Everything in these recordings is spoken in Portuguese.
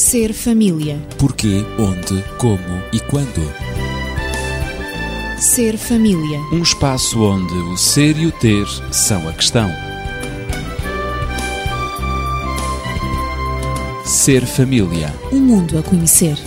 Ser família. Porquê, onde, como e quando. Ser família. Um espaço onde o ser e o ter são a questão. Ser família. Um mundo a conhecer.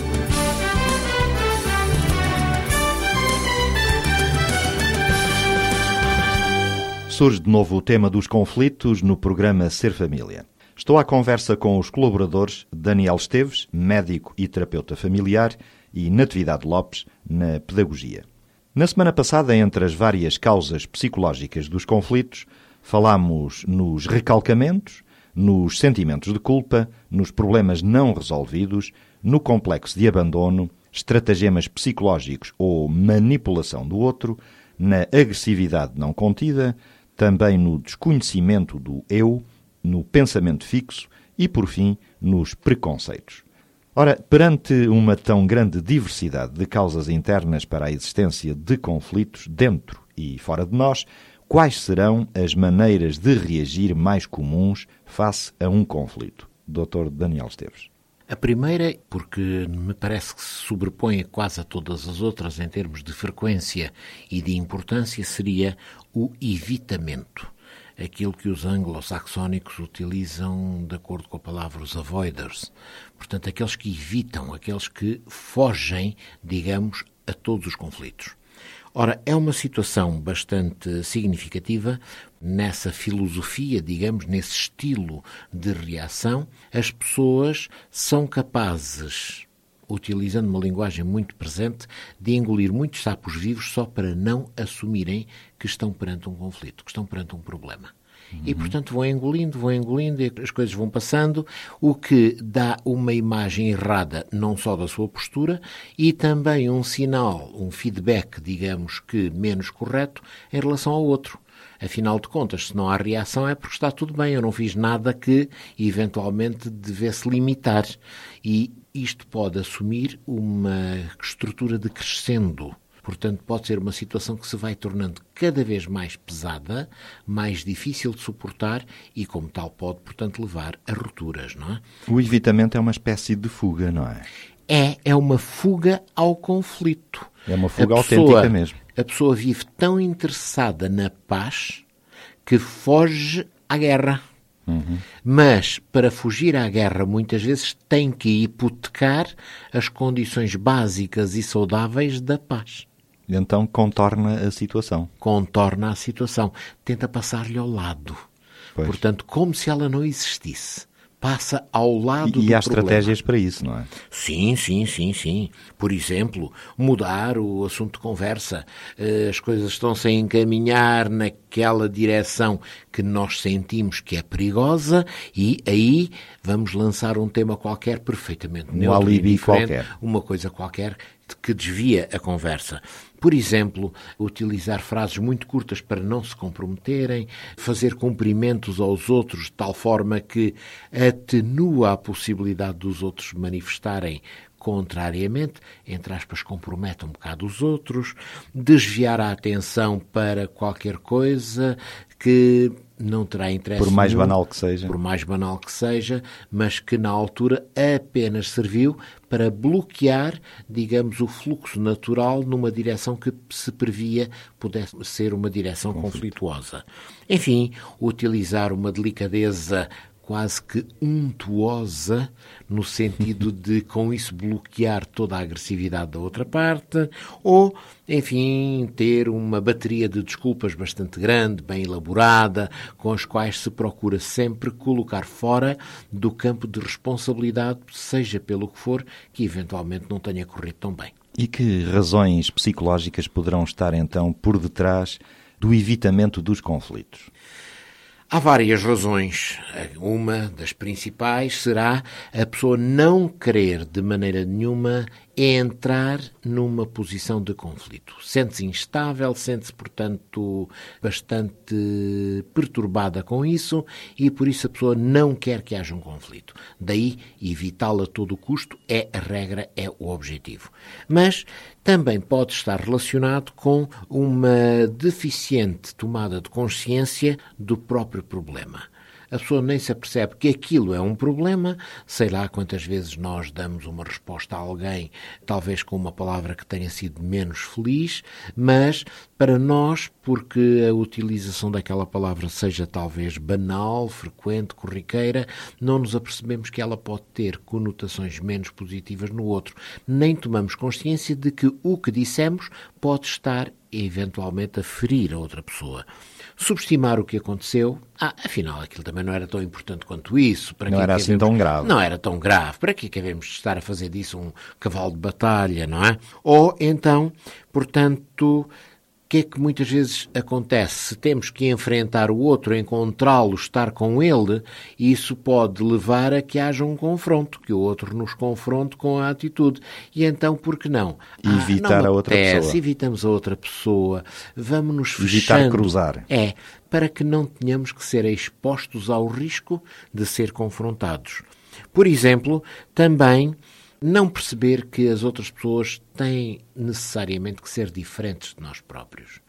Surge de novo o tema dos conflitos no programa Ser Família. Estou à conversa com os colaboradores Daniel Esteves, médico e terapeuta familiar, e Natividade Lopes, na pedagogia. Na semana passada, entre as várias causas psicológicas dos conflitos, falámos nos recalcamentos, nos sentimentos de culpa, nos problemas não resolvidos, no complexo de abandono, estratagemas psicológicos ou manipulação do outro, na agressividade não contida, também no desconhecimento do eu, no pensamento fixo e, por fim, nos preconceitos. Ora, perante uma tão grande diversidade de causas internas para a existência de conflitos dentro e fora de nós, quais serão as maneiras de reagir mais comuns face a um conflito? Dr. Daniel Esteves. A primeira, porque me parece que se sobrepõe quase a todas as outras em termos de frequência e de importância, seria o evitamento. Aquilo que os anglo-saxónicos utilizam de acordo com a palavra os avoiders. Portanto, aqueles que evitam, aqueles que fogem, digamos, a todos os conflitos. Ora, é uma situação bastante significativa nessa filosofia, digamos, nesse estilo de reação. As pessoas são capazes, utilizando uma linguagem muito presente, de engolir muitos sapos vivos só para não assumirem que estão perante um conflito, que estão perante um problema. E, portanto, vão engolindo, vão engolindo e as coisas vão passando, o que dá uma imagem errada não só da sua postura e também um sinal, um feedback, digamos que menos correto, em relação ao outro. Afinal de contas, se não há reação é porque está tudo bem, eu não fiz nada que eventualmente devesse limitar. E isto pode assumir uma estrutura de crescendo. Portanto, pode ser uma situação que se vai tornando cada vez mais pesada, mais difícil de suportar e, como tal, pode, portanto, levar a rupturas, não é? O evitamento é uma espécie de fuga, não é? É, é uma fuga ao conflito. É uma fuga A autêntica mesmo. A pessoa vive tão interessada na paz que foge à guerra. Mas, para fugir à guerra, muitas vezes tem que hipotecar as condições básicas e saudáveis da paz. E Então contorna a situação. Contorna a situação, tenta passar-lhe ao lado. Pois. Portanto, como se ela não existisse. Passa ao lado E, do e há problema. estratégias para isso, não é? Sim, sim, sim, sim. Por exemplo, mudar o assunto de conversa. Eh, As coisas estão-se a encaminhar naquela direção que nós sentimos que é perigosa e aí vamos lançar um tema qualquer perfeitamente Um neutro alibi qualquer. uma coisa qualquer que desvia a conversa. Por exemplo, utilizar frases muito curtas para não se comprometerem, fazer cumprimentos aos outros de tal forma que atenua a possibilidade dos outros manifestarem contrariamente, entre aspas, compromete um bocado os outros, desviar a atenção para qualquer coisa que não terá interesse Por mais nenhum, banal que seja. por mais banal que seja, mas que na altura apenas serviu para bloquear, digamos, o fluxo natural numa direção que se previa pudesse ser uma direção conflituosa. Enfim, utilizar uma delicadeza quase que untuosa, no sentido de, com isso, bloquear toda a agressividade da outra parte, ou, enfim, ter uma bateria de desculpas bastante grande, bem elaborada, com as quais se procura sempre colocar fora do campo de responsabilidade, seja pelo que for, que eventualmente não tenha corrido tão bem. E que razões psicológicas poderão estar então por detrás do evitamento dos conflitos? Há várias razões. Uma das principais será a pessoa não querer de maneira nenhuma entrar numa posição de conflito. Sente-se instável, sente-se, portanto, bastante perturbada com isso e por isso a pessoa não quer que haja um conflito. Daí, evitá-lo a todo custo é a regra, é o objetivo. Mas também pode estar relacionado com uma deficiente tomada de consciência do próprio problema. A pessoa nem se apercebe que aquilo é um problema, sei lá quantas vezes nós damos uma resposta a alguém, talvez com uma palavra que tenha sido menos feliz, mas para nós, porque a utilização daquela palavra seja talvez banal, frequente, corriqueira, não nos apercebemos que ela pode ter conotações menos positivas no outro, nem tomamos consciência de que o que dissemos pode estar eventualmente a ferir a outra pessoa. Subestimar o que aconteceu, ah, afinal aquilo também não era tão importante quanto isso. Para não era assim tão grave. Não era tão grave. Para que devemos estar a fazer disso um cavalo de batalha, não é? Ou então, portanto, que é que muitas vezes acontece? Se temos que enfrentar o outro, encontrá-lo, estar com ele, isso pode levar a que haja um confronto, que o outro nos confronte com a atitude. E então, por que não? Evitar ah, não a outra pessoa. Evitamos a outra pessoa, vamos fechando. Evitar cruzar. É, para que não tenhamos que ser expostos ao risco de ser confrontados. Por exemplo, também não perceber que as outras pessoas têm necessariamente que ser diferentes de nós próprios.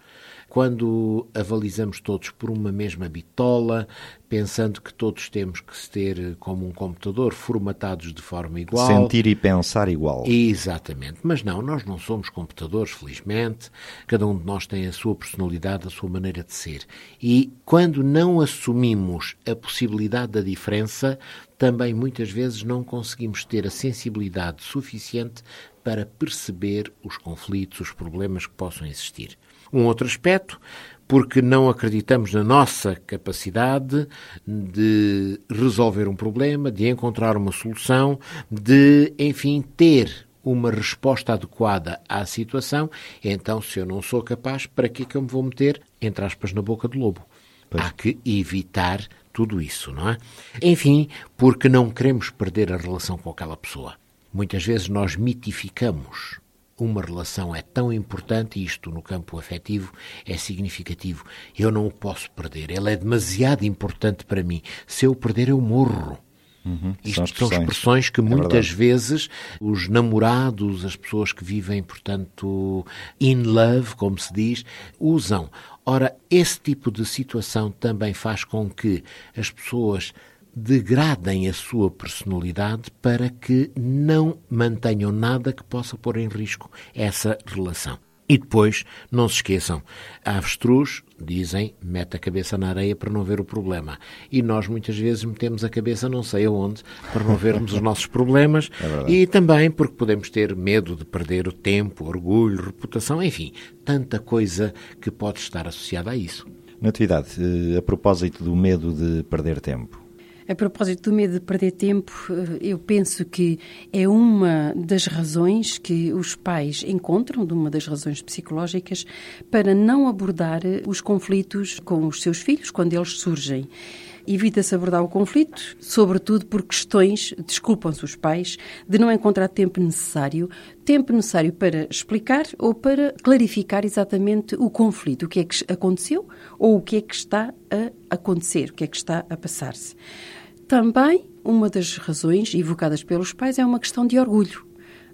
Quando avalizamos todos por uma mesma bitola, pensando que todos temos que ter como um computador formatados de forma igual. Sentir e pensar igual. Exatamente. Mas não, nós não somos computadores, felizmente. Cada um de nós tem a sua personalidade, a sua maneira de ser. E quando não assumimos a possibilidade da diferença, também muitas vezes não conseguimos ter a sensibilidade suficiente para perceber os conflitos, os problemas que possam existir. Um outro aspecto, porque não acreditamos na nossa capacidade de resolver um problema, de encontrar uma solução, de, enfim, ter uma resposta adequada à situação, então, se eu não sou capaz, para que é que eu me vou meter, entre aspas, na boca do lobo? Pois. Há que evitar tudo isso, não é? Enfim, porque não queremos perder a relação com aquela pessoa. Muitas vezes nós mitificamos uma relação é tão importante, e isto no campo afetivo é significativo. Eu não o posso perder. Ele é demasiado importante para mim. Se eu o perder, eu morro. Uhum, Isto são expressões, são expressões que é muitas vezes os namorados, as pessoas que vivem, portanto, in love, como se diz, usam. Ora, esse tipo de situação também faz com que as pessoas degradem a sua personalidade para que não mantenham nada que possa pôr em risco essa relação. E depois, não se esqueçam, a avestruz, dizem, mete a cabeça na areia para não ver o problema. E nós muitas vezes metemos a cabeça não sei aonde para não vermos os nossos problemas é e também porque podemos ter medo de perder o tempo, orgulho, reputação, enfim, tanta coisa que pode estar associada a isso. Natividade, eh, a propósito do medo de perder tempo, a propósito do medo de perder tempo, eh, eu penso que é uma das razões que os pais encontram, de uma das razões psicológicas, para não abordar eh, os conflitos com os seus filhos quando eles surgem. Evita-se abordar o conflito, sobretudo por questões, desculpam-se os pais, de não encontrar tempo necessário, tempo necessário para explicar ou para clarificar exatamente o conflito, o que é que aconteceu ou o que é que está a acontecer, o que é que está a passar-se. Também uma das razões evocadas pelos pais é uma questão de orgulho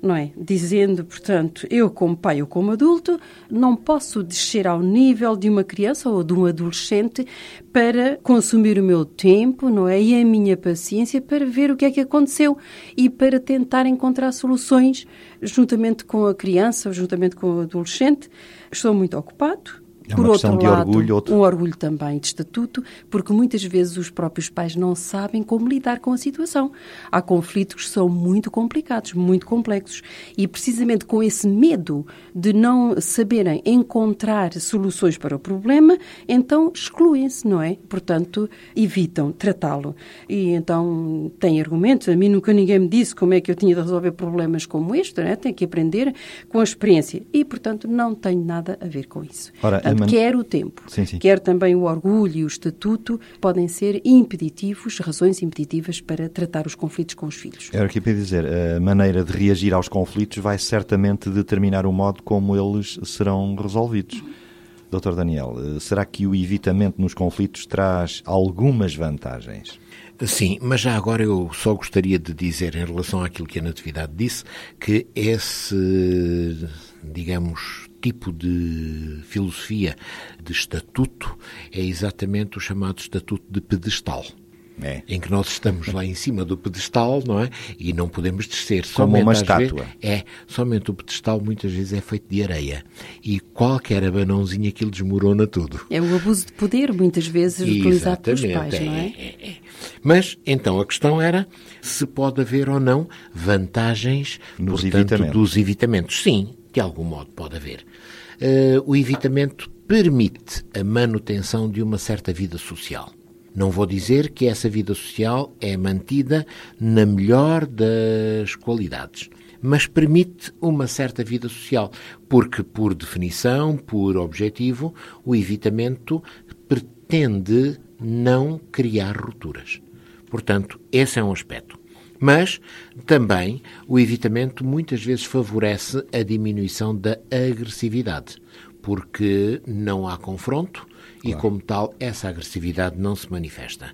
não é? Dizendo, portanto, eu como pai ou como adulto não posso descer ao nível de uma criança ou de um adolescente para consumir o meu tempo, não é? E a minha paciência para ver o que é que aconteceu e para tentar encontrar soluções juntamente com a criança, juntamente com o adolescente. Estou muito ocupado, é Por outro lado, orgulho, outro... um orgulho também de estatuto, porque muitas vezes os próprios pais não sabem como lidar com a situação. Há conflitos que são muito complicados, muito complexos, e precisamente com esse medo de não saberem encontrar soluções para o problema, então excluem-se, não é? Portanto, evitam tratá-lo. E então têm argumentos. A mim nunca ninguém me disse como é que eu tinha de resolver problemas como este, não é? Tenho que aprender com a experiência. E, portanto, não tenho nada a ver com isso. Ora, portanto, man... quer o tempo, sim, sim. quer também o orgulho e o estatuto, podem ser impeditivos, razões impeditivas para tratar os conflitos com os filhos. Era aqui para dizer, a maneira de reagir aos conflitos vai certamente determinar o modo como eles serão resolvidos. Doutor Daniel, será que o evitamento nos conflitos traz algumas vantagens? Sim, mas já agora eu só gostaria de dizer, em relação àquilo que a Natividade disse, que esse, digamos, tipo de filosofia de estatuto é exatamente o chamado estatuto de pedestal. É. em que nós estamos lá em cima do pedestal, não é? E não podemos descer. Como Somente uma estátua. vezes- é, somente o pedestal muitas vezes é feito de areia. E qualquer abanãozinho aquilo desmorona tudo. É o abuso de poder, muitas vezes, utilizado pelos pais, não é? é, é. Mas, então, a questão era se pode haver ou não vantagens Nos portanto, evitamentos. dos evitamentos. Sim, de algum modo pode haver. Eh, o evitamento permite a manutenção de uma certa vida social. Não vou dizer que essa vida social é mantida na melhor das qualidades, mas permite uma certa vida social, porque, por definição, por objetivo, o evitamento pretende não criar rupturas. Portanto, esse é um aspecto. Mas também o evitamento muitas vezes favorece a diminuição da agressividade, porque não há confronto e, como tal, essa agressividade não se manifesta.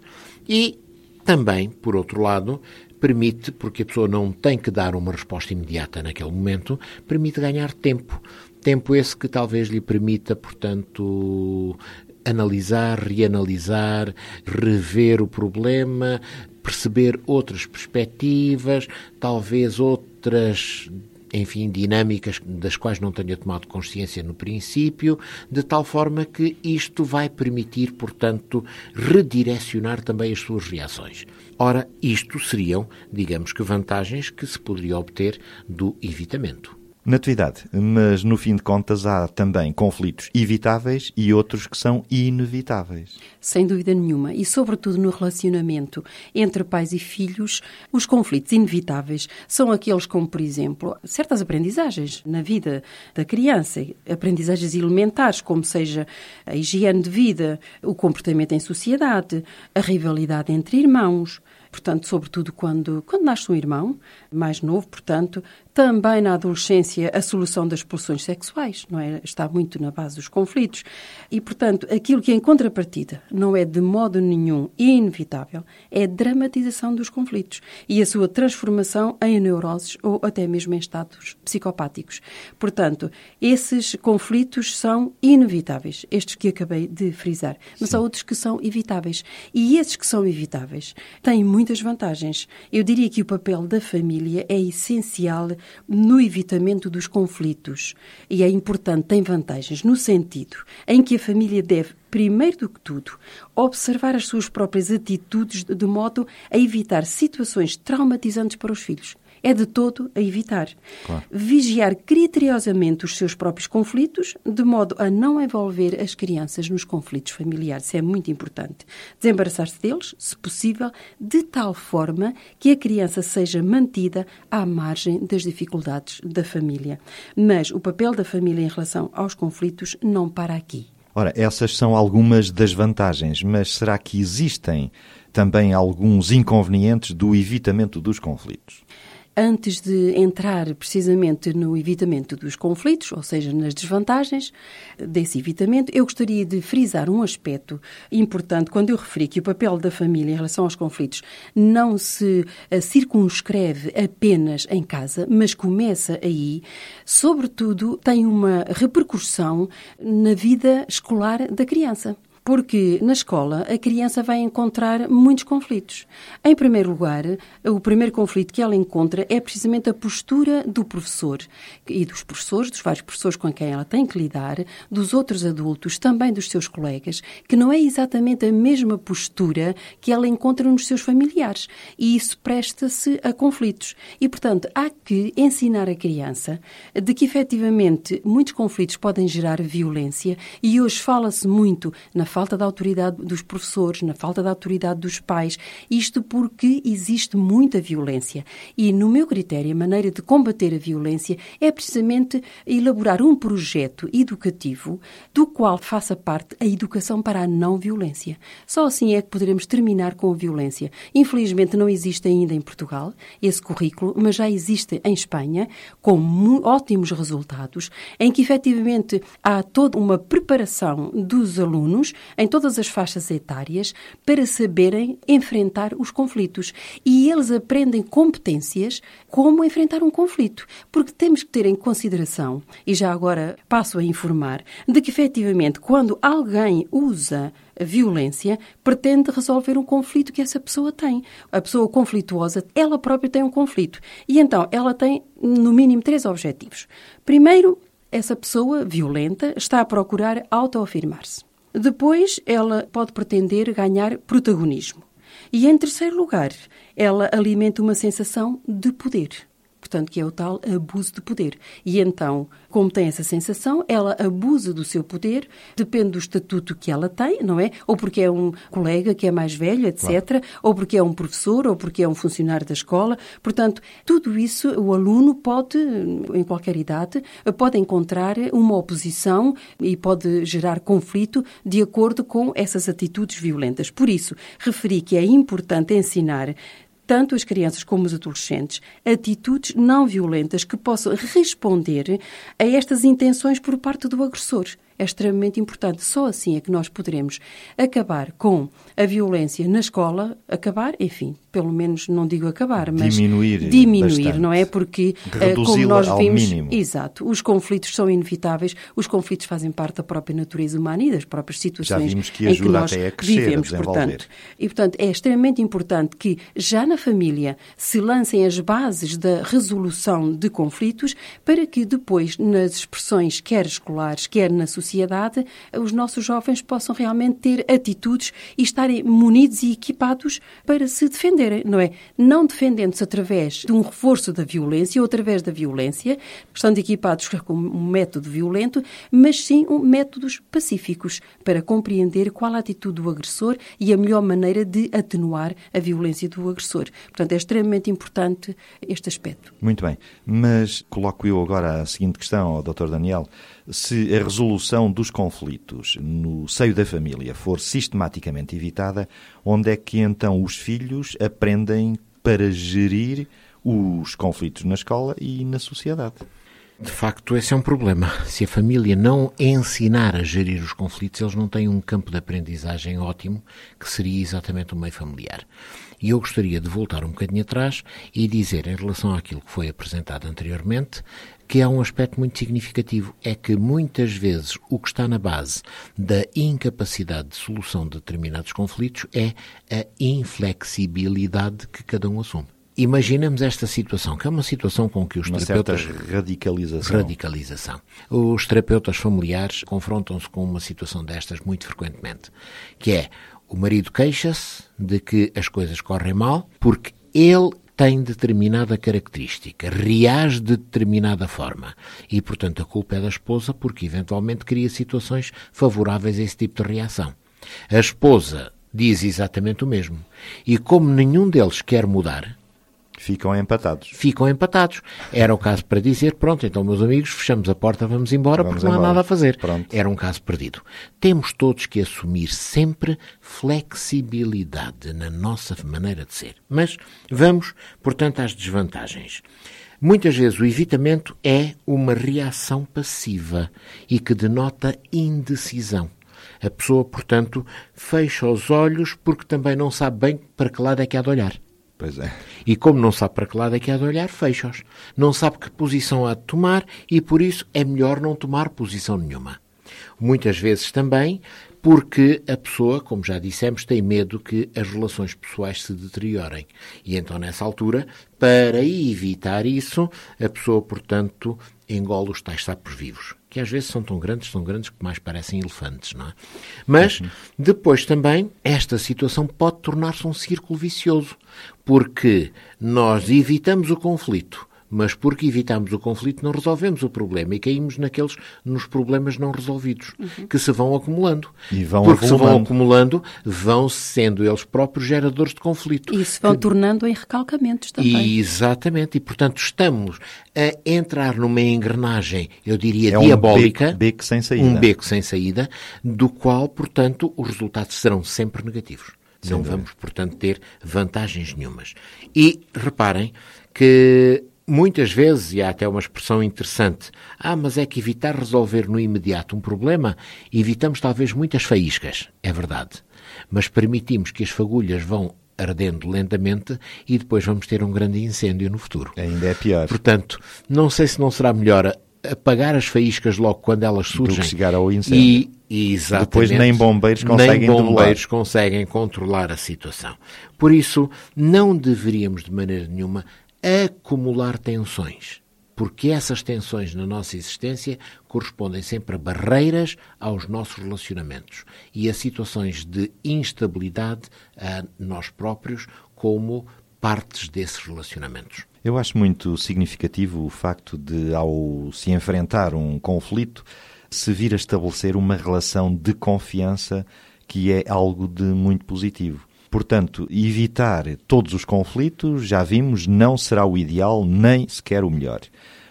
E também, por outro lado, permite, porque a pessoa não tem que dar uma resposta imediata naquele momento, permite ganhar tempo. Tempo esse que talvez lhe permita, portanto, analisar, reanalisar, rever o problema, perceber outras perspectivas, talvez outras enfim, dinâmicas das quais não tenha tomado consciência no princípio, de tal forma que isto vai permitir, portanto, redirecionar também as suas reações. Ora, isto seriam, digamos que, vantagens que se poderia obter do evitamento. Natividade, mas no fim de contas há também conflitos evitáveis e outros que são inevitáveis. Sem dúvida nenhuma. E, sobretudo, no relacionamento entre pais e filhos, os conflitos inevitáveis são aqueles como, por exemplo, certas aprendizagens na vida da criança, aprendizagens elementares, como seja a higiene de vida, o comportamento em sociedade, a rivalidade entre irmãos. Portanto, sobretudo quando, quando nasce um irmão mais novo, portanto, também na adolescência a solução das pulsões sexuais, não é? Está muito na base dos conflitos. E, portanto, aquilo que em contrapartida não é de modo nenhum inevitável é a dramatização dos conflitos e a sua transformação em neuroses ou até mesmo em estados psicopáticos. Portanto, esses conflitos são inevitáveis, estes que acabei de frisar, mas há outros que são evitáveis. E esses que são evitáveis têm muitas vantagens. Eu diria que o papel da família é essencial no evitamento dos conflitos e é importante, tem vantagens no sentido em que a família deve primeiro do que tudo, observar as suas próprias atitudes de modo a evitar situações traumatizantes para os filhos. É de todo a evitar. Claro. Vigiar criteriosamente os seus próprios conflitos, de modo a não envolver as crianças nos conflitos familiares. Isso é muito importante. Desembaraçar-se deles, se possível, de tal forma que a criança seja mantida à margem das dificuldades da família. Mas o papel da família em relação aos conflitos não para aqui. Ora, essas são algumas das vantagens, mas será que existem também alguns inconvenientes do evitamento dos conflitos? Antes de entrar precisamente no evitamento dos conflitos, ou seja, nas desvantagens desse evitamento, eu gostaria de frisar um aspecto importante quando eu referi que o papel da família em relação aos conflitos não se eh, circunscreve apenas em casa, mas começa aí, sobretudo tem uma repercussão na vida escolar da criança. Porque na escola a criança vai encontrar muitos conflitos. Em primeiro lugar, o primeiro conflito que ela encontra é precisamente a postura do professor e dos professores, dos vários professores com quem ela tem que lidar, dos outros adultos, também dos seus colegas, que não é exatamente a mesma postura que ela encontra nos seus familiares. E isso presta-se a conflitos. E, portanto, há que ensinar a criança de que efetivamente muitos conflitos podem gerar violência e hoje fala-se muito na falta da autoridade dos professores, na falta da autoridade dos pais, isto porque existe muita violência. E, no meu critério, a maneira de combater a violência é precisamente elaborar um projeto educativo do qual faça parte a educação para a não violência. Só assim é que poderemos terminar com a violência. Infelizmente, não existe ainda em Portugal esse currículo, mas já existe em Espanha, com ótimos resultados, em que efetivamente há toda uma preparação dos alunos em todas as faixas etárias para saberem enfrentar os conflitos. E eles aprendem competências como enfrentar um conflito. Porque temos que ter em consideração, e já agora passo a informar, de que efetivamente quando alguém usa a violência, pretende resolver um conflito que essa pessoa tem. A pessoa conflituosa, ela própria tem um conflito. E então, ela tem, no mínimo, três objetivos. Primeiro, essa pessoa violenta está a procurar autoafirmar-se. Depois, ela pode pretender ganhar protagonismo. E, em terceiro lugar, ela alimenta uma sensação de poder portanto, que é o tal abuso de poder. E então, como tem essa sensação, ela abusa do seu poder, depende do estatuto que ela tem, não é? Ou porque é um colega que é mais velho, etc., claro. ou porque é um professor, ou porque é um funcionário da escola. Portanto, tudo isso o aluno pode, em qualquer idade, pode encontrar uma oposição e pode gerar conflito de acordo com essas atitudes violentas. Por isso, referi que é importante ensinar tanto as crianças como os adolescentes, atitudes não violentas que possam responder a estas intenções por parte do agressor é extremamente importante. Só assim é que nós poderemos acabar com a violência na escola, acabar, enfim, pelo menos não digo acabar, mas diminuir, diminuir bastante. não é? Porque eh, como nós vimos, mínimo. exato, os conflitos são inevitáveis, os conflitos fazem parte da própria natureza humana e das próprias situações já vimos que ajuda em que nós até a crescer, vivemos, a portanto. E portanto é extremamente importante que já na família se lancem as bases da resolução de conflitos para que depois nas expressões quer escolares, quer na sociedade os nossos jovens possam realmente ter atitudes e estarem munidos e equipados para se não é? Não defendendo-se através de um reforço da violência ou através da violência, estando equipados com um método violento, mas sim um métodos pacíficos para compreender qual a atitude do agressor e a melhor maneira de atenuar a violência do agressor. Portanto, é extremamente importante este aspecto. Muito bem, mas coloco eu agora a seguinte questão ao Dr. Daniel se a resolução dos conflitos no seio da família for sistematicamente evitada, onde é que então os filhos aprendem para gerir os conflitos na escola e na sociedade? De facto, esse é um problema. Se a família não ensinar a gerir os conflitos, eles não têm um campo de aprendizagem ótimo, que seria exatamente o meio familiar. E eu gostaria de voltar um bocadinho atrás e dizer, em relação àquilo que foi apresentado anteriormente, que há um aspecto muito significativo, é que muitas vezes o que está na base da incapacidade de solução de determinados conflitos é a inflexibilidade que cada um assume. Imaginemos esta situação, que é uma situação com que os uma terapeutas... radicalização. Radicalização. Os terapeutas familiares confrontam-se com uma situação destas muito frequentemente, que é o marido queixa-se de que as coisas correm mal porque ele tem determinada característica, reage de determinada forma. E, portanto, a culpa é da esposa porque, eventualmente, cria situações favoráveis a esse tipo de reação. A esposa diz exatamente o mesmo. E, como nenhum deles quer mudar, Ficam empatados. Ficam empatados. Era o caso para dizer, pronto, então, meus amigos, fechamos a porta, vamos embora, vamos porque não embora. há nada a fazer. Pronto. Era um caso perdido. Temos todos que assumir sempre flexibilidade na nossa maneira de ser. Mas vamos, portanto, às desvantagens. Muitas vezes o evitamento é uma reação passiva e que denota indecisão. A pessoa, portanto, fecha os olhos porque também não sabe bem para que lado é que há de olhar. Pois é. E como não sabe para que lado é que há de olhar, fecha-os. Não sabe que posição há de tomar e por isso é melhor não tomar posição nenhuma. Muitas vezes também porque a pessoa, como já dissemos, tem medo que as relações pessoais se deteriorem. E então, nessa altura, para evitar isso, a pessoa, portanto, engole os tais sapos vivos, que às vezes são tão grandes, são grandes que mais parecem elefantes, não é? Mas, depois também, esta situação pode tornar-se um círculo vicioso, porque nós evitamos o conflito, mas porque evitamos o conflito não resolvemos o problema e caímos naqueles nos problemas não resolvidos uhum. que se vão acumulando. E vão porque acumulando. se vão acumulando. vão sendo eles próprios geradores de conflito. E se vão que... tornando em recalcamentos também. E, exatamente. E portanto estamos a entrar numa engrenagem eu diria é diabólica um beco, beco sem saída. um beco sem saída do qual portanto os resultados serão sempre negativos. Não vamos portanto ter vantagens nenhumas. E reparem que Muitas vezes, e há até uma expressão interessante, ah, mas é que evitar resolver no imediato um problema, evitamos talvez muitas faíscas. É verdade. Mas permitimos que as fagulhas vão ardendo lentamente e depois vamos ter um grande incêndio no futuro. Ainda é pior. Portanto, não sei se não será melhor apagar as faíscas logo quando elas surgem. Do que chegar ao incêndio. E, exatamente, Depois nem bombeiros conseguem nem bombeiros conseguem controlar a situação. Por isso, não deveríamos de maneira nenhuma acumular tensões, porque essas tensões na nossa existência correspondem sempre a barreiras aos nossos relacionamentos e a situações de instabilidade a nós próprios como partes desses relacionamentos. Eu acho muito significativo o facto de, ao se enfrentar um conflito, se vir a estabelecer uma relação de confiança que é algo de muito positivo. Portanto, evitar todos os conflitos, já vimos, não será o ideal, nem sequer o melhor.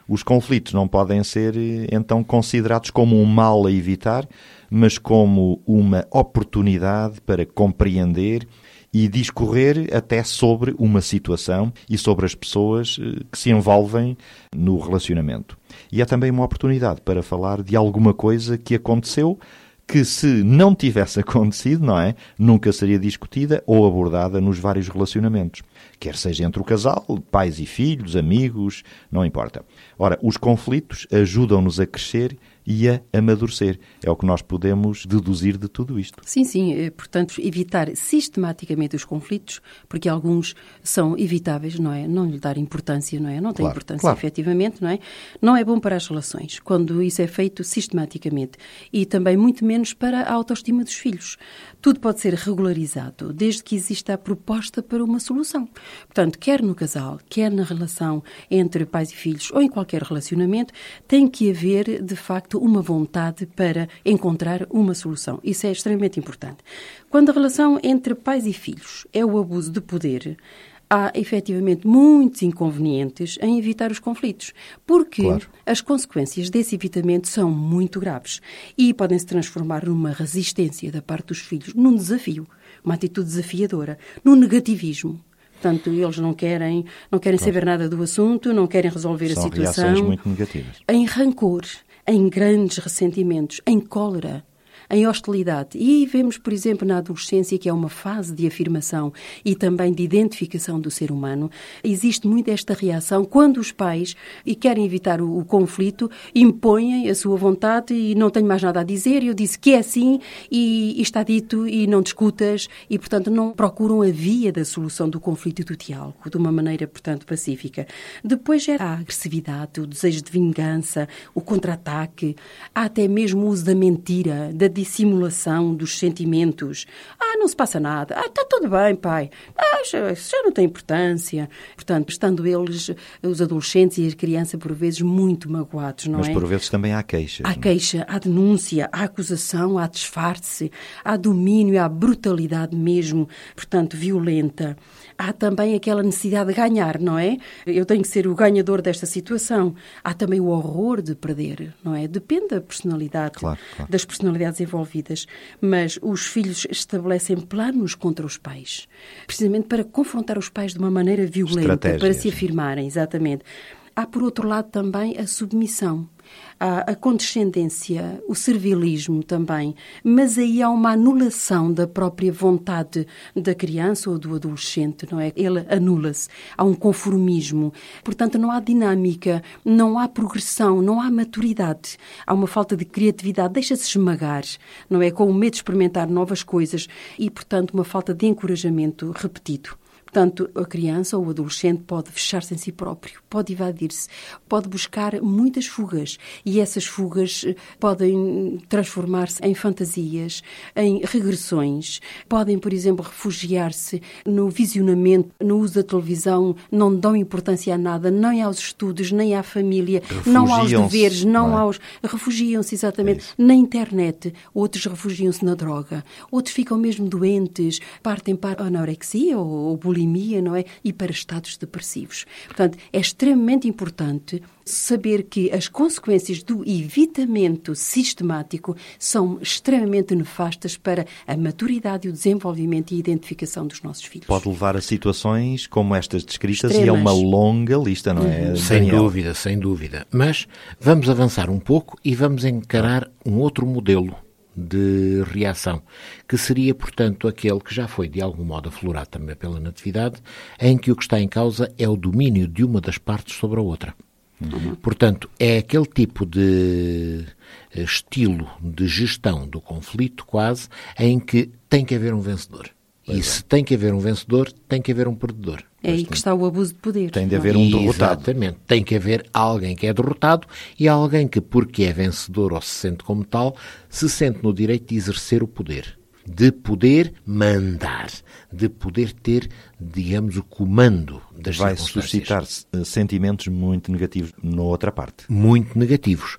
Os conflitos não podem ser, então, considerados como um mal a evitar, mas como uma oportunidade para compreender e discorrer até sobre uma situação e sobre as pessoas eh, que se envolvem no relacionamento. E é também uma oportunidade para falar de alguma coisa que aconteceu que se não tivesse acontecido, não é? Nunca seria discutida ou abordada nos vários relacionamentos. Quer seja entre o casal, pais e filhos, amigos, não importa. Ora, os conflitos ajudam-nos a crescer e a amadurecer. É o que nós podemos deduzir de tudo isto. Sim, sim. Eh, portanto, evitar sistematicamente os conflitos, porque alguns são evitáveis, não é? Não lhe dar importância, não é? Não tem claro, importância, claro. efetivamente, não é? Não é bom para as relações, quando isso é feito sistematicamente. E também muito menos para a autoestima dos filhos. Tudo pode ser regularizado, desde que exista a proposta para uma solução. Portanto, quer no casal, quer na relação entre pais e filhos, ou em qualquer relacionamento, tem que haver, de facto, uma vontade para encontrar uma solução. Isso é extremamente importante. Quando a relação entre pais e filhos é o abuso de poder, há efetivamente muitos inconvenientes em evitar os conflitos, porque claro. as consequências desse evitamento são muito graves e podem se transformar numa resistência da parte dos filhos, num desafio, uma atitude desafiadora, num negativismo. Portanto, eles não querem, não querem saber nada do assunto, não querem resolver São a situação. Reações muito negativas. Em rancor, em grandes ressentimentos, em cólera, em hostilidade. E vemos, por exemplo, na adolescência, que é uma fase de afirmação e também de identificação do ser humano, existe muito esta reação quando os pais, e querem evitar o, o conflito, impõem a sua vontade e não tenho mais nada a dizer, eu disse que é assim e, e está dito e não discutas e, portanto, não procuram a via da solução do conflito e do diálogo de uma maneira, portanto, pacífica. Depois é a agressividade, o desejo de vingança, o contra-ataque, há até mesmo o uso da mentira, da dissimulação dos sentimentos. Ah, não se passa nada. Ah, está tudo bem, pai. Ah, já, já não tem importância. Portanto, estando eles, os adolescentes e as crianças, por vezes, muito magoados, não Mas, é? Mas por vezes também há queixas. Há queixa, há denúncia, há acusação, há disfarce, há domínio, há brutalidade mesmo, portanto, violenta há também aquela necessidade de ganhar, não é? Eu tenho que ser o ganhador desta situação. Há também o horror de perder, não é? Depende da personalidade, claro, claro. das personalidades envolvidas. Mas os filhos estabelecem planos contra os pais, precisamente para confrontar os pais de uma maneira violenta, para se afirmarem, exatamente. Há, por outro lado, também a submissão há a condescendência, o servilismo também, mas aí há uma anulação da própria vontade da criança ou do adolescente, não é? Ele anula-se. Há um conformismo. Portanto, não há dinâmica, não há progressão, não há maturidade. Há uma falta de criatividade, deixa-se esmagar, não é? Com o medo de experimentar novas coisas e, portanto, uma falta de encorajamento repetido. Portanto, a criança ou o adolescente pode fechar-se em si próprio, pode evadir-se, pode buscar muitas fugas e essas fugas eh, podem transformar-se em fantasias, em regressões, podem, por exemplo, refugiar-se no visionamento, no uso da televisão, não dão importância a nada, nem aos estudos, nem à família, não aos deveres, não, não é? aos. Refugiam-se exatamente é na internet, outros refugiam-se na droga, outros ficam mesmo doentes, partem para a anorexia ou, ou bulimia bulimia, não é? E para estados depressivos. Portanto, é extremamente importante saber que as consequências do evitamento sistemático são extremamente nefastas para a maturidade, o desenvolvimento e a identificação dos nossos filhos. Pode levar a situações como estas descritas Extremas. e é uma longa lista, não é? Uhum. Sem dúvida, sem dúvida. Mas vamos avançar um pouco e vamos encarar um outro modelo de reação, que seria, portanto, aquele que já foi de algum modo aflorado também pela Natividade, em que o que está em causa é o domínio de uma das partes sobre a outra. Uhum. Portanto, é aquele tipo de eh, estilo de gestão do conflito, quase, em que tem que haver um vencedor. Pois e é. se tem que haver um vencedor, tem que haver um perdedor. É aí que está o abuso de poder. Tem de haver um derrotado. Exatamente. Tem que haver alguém que é derrotado e alguém que, porque é vencedor ou se sente como tal, se sente no direito de exercer o poder. De poder mandar. De poder ter, digamos, o comando das Vai suscitar eh, sentimentos muito negativos na outra parte. Muito negativos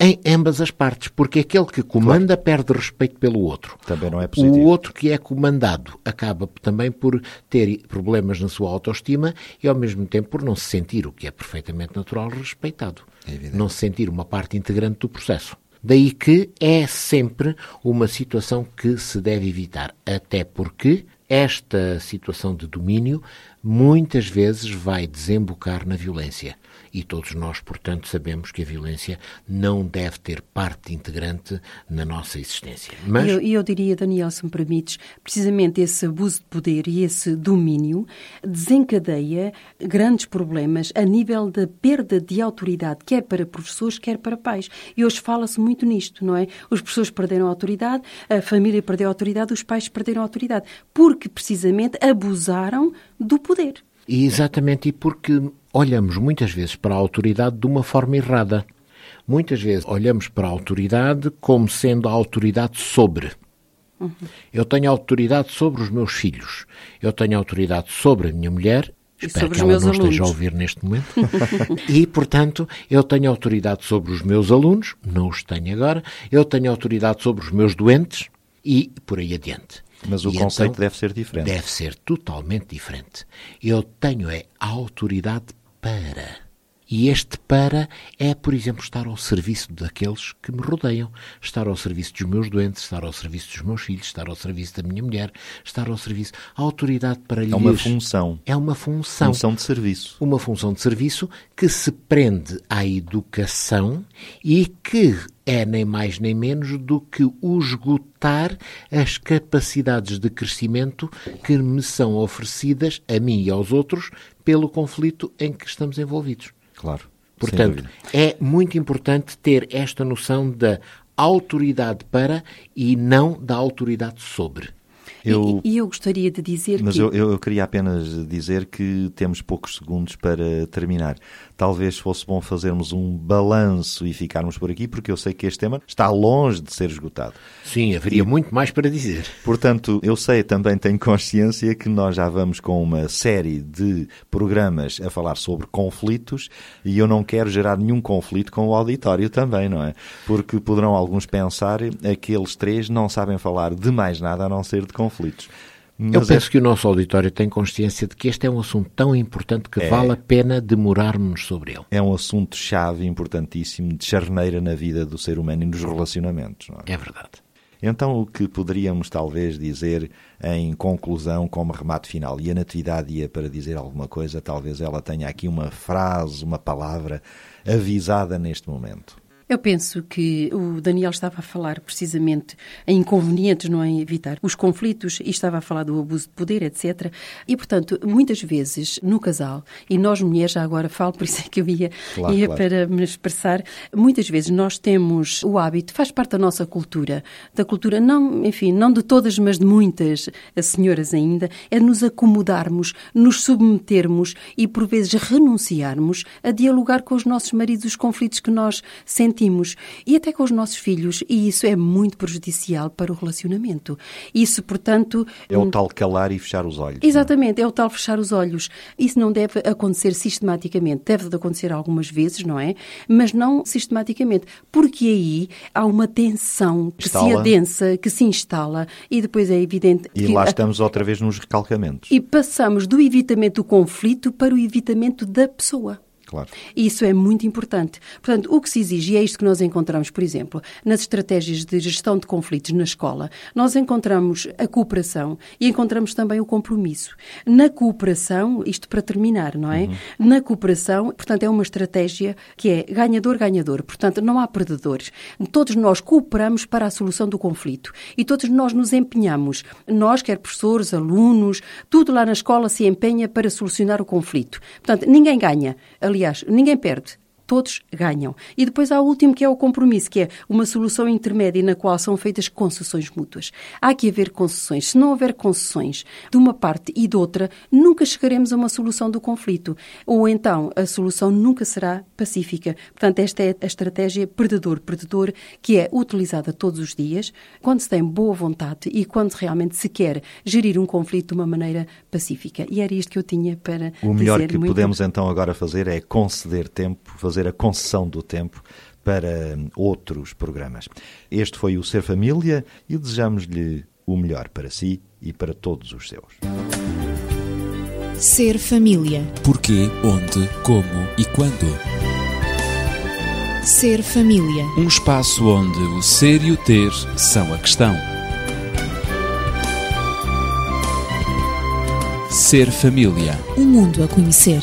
em ambas as partes, porque aquele que comanda claro. perde respeito pelo outro. Também não é positivo. O outro que é comandado acaba também por ter problemas na sua autoestima e ao mesmo tempo por não se sentir, o que é perfeitamente natural, respeitado. É não se sentir uma parte integrante do processo. Daí que é sempre uma situação que se deve evitar, até porque esta situação de domínio muitas vezes vai desembocar na violência. E todos nós, portanto, sabemos que a violência não deve ter parte integrante na nossa existência. Mas... Eu, eu, diria, Daniel, se me permites, precisamente esse abuso de poder e esse domínio desencadeia grandes problemas a nível da perda de autoridade, quer para professores, quer para pais. E hoje fala-se muito nisto, não é? Os professores perderam a autoridade, a família perdeu a autoridade, os pais perderam a autoridade, porque precisamente abusaram do poder. E exatamente e porque olhamos muitas vezes para a autoridade de uma forma errada. Muitas vezes olhamos para a autoridade como sendo a autoridade sobre. Uhum. Eu tenho autoridade sobre os meus filhos. Eu tenho autoridade sobre a minha mulher. E Espero que ela não alunos. esteja a ouvir neste momento. e, portanto, eu tenho autoridade sobre os meus alunos, não os tenho agora. Eu tenho autoridade sobre os meus doentes e por aí adiante. Mas o e conceito então, deve ser diferente. Deve ser totalmente diferente. Eu tenho é a autoridade para. E este para é, por exemplo, estar ao serviço daqueles que me rodeiam, estar ao serviço dos meus doentes, estar ao serviço dos meus filhos, estar ao serviço da minha mulher, estar ao serviço. A autoridade para lhes. É uma função. É uma função. Função de serviço. Uma função de serviço que se prende à educação e que é nem mais nem menos do que o esgotar as capacidades de crescimento que me são oferecidas a mim e aos outros pelo conflito em que estamos envolvidos. Claro. Portanto, é muito importante ter esta noção da autoridade para e não da autoridade sobre. Eu, e, eu gostaria de dizer mas que... Mas eu, eu, queria apenas dizer que temos poucos segundos para terminar. Talvez fosse bom fazermos um balanço e ficarmos por aqui, porque eu sei que este tema está longe de ser esgotado. Sim, haveria e, muito mais para dizer. Portanto, eu sei, também tenho consciência que nós já vamos com uma série de programas a falar sobre conflitos e eu não quero gerar nenhum conflito com o auditório também, não é? Porque poderão alguns pensar aqueles três não sabem falar de mais nada a não ser de conflitos conflitos. Mas Eu penso é... que o nosso auditório tem consciência de que este é um assunto tão importante que é... vale a pena demorarmos sobre ele. É um assunto-chave importantíssimo de charneira na vida do ser humano e nos relacionamentos. É? é? verdade. Então, o que poderíamos talvez dizer em conclusão, como remate final, e a Natividade ia para dizer alguma coisa, talvez ela tenha aqui uma frase, uma palavra avisada neste momento. Eu penso que o Daniel estava a falar precisamente em inconvenientes, não é? em evitar os conflitos e estava a falar do abuso de poder, etc. E, portanto, muitas vezes no casal, e nós mulheres já agora falo, por isso é que eu ia, claro, ia claro. para me expressar, muitas vezes nós temos o hábito, faz parte da nossa cultura, da cultura, não, enfim, não de todas, mas de muitas senhoras ainda, é nos acomodarmos, nos submetermos e, por vezes, renunciarmos a dialogar com os nossos maridos os conflitos que nós sentimos sentimos. E até com os nossos filhos. E isso é muito prejudicial para o relacionamento. Isso, portanto. É o tal calar e fechar os olhos. Exatamente, é o tal fechar os olhos. Isso não deve acontecer sistematicamente. Deve acontecer algumas vezes, não é? Mas não sistematicamente. Porque aí há uma tensão que Instala. se adensa, que se instala e depois é evidente E que. lá estamos outra vez nos recalcamentos. E passamos do evitamento do conflito para o evitamento da pessoa. Claro. E Isso é muito importante. Portanto, o que se exige, e é isto que nós encontramos, por exemplo, nas estratégias de gestão de conflitos na escola, nós encontramos a cooperação e encontramos também o compromisso. Na cooperação, isto para terminar, não é? Na cooperação, portanto, é uma estratégia que é ganhador-ganhador. Portanto, não há perdedores. Todos nós cooperamos para a solução do conflito e todos nós nos empenhamos. Nós, quer professores, alunos, tudo lá na escola se empenha para solucionar o conflito. Portanto, ninguém ganha. Aliás, ninguém perde. Todos ganham. E depois há o último, que é o compromisso, que é uma solução intermédia na qual são feitas concessões mútuas. Há que haver concessões. Se não houver concessões de uma parte e de outra, nunca chegaremos a uma solução do conflito. Ou então a solução nunca será pacífica. Portanto, esta é a estratégia perdedor-perdedor que é utilizada todos os dias quando se tem boa vontade e quando realmente se quer gerir um conflito de uma maneira pacífica. E era isto que eu tinha para O melhor dizer. que Muito podemos então agora fazer é conceder tempo, fazer a concessão do tempo para hum, outros programas. Este foi o Ser Família e desejamos-lhe o melhor para si e para todos os seus. Ser família. Porquê, onde, como e quando. Ser família. Um espaço onde o ser e o ter são a questão. Ser família. Um mundo a conhecer.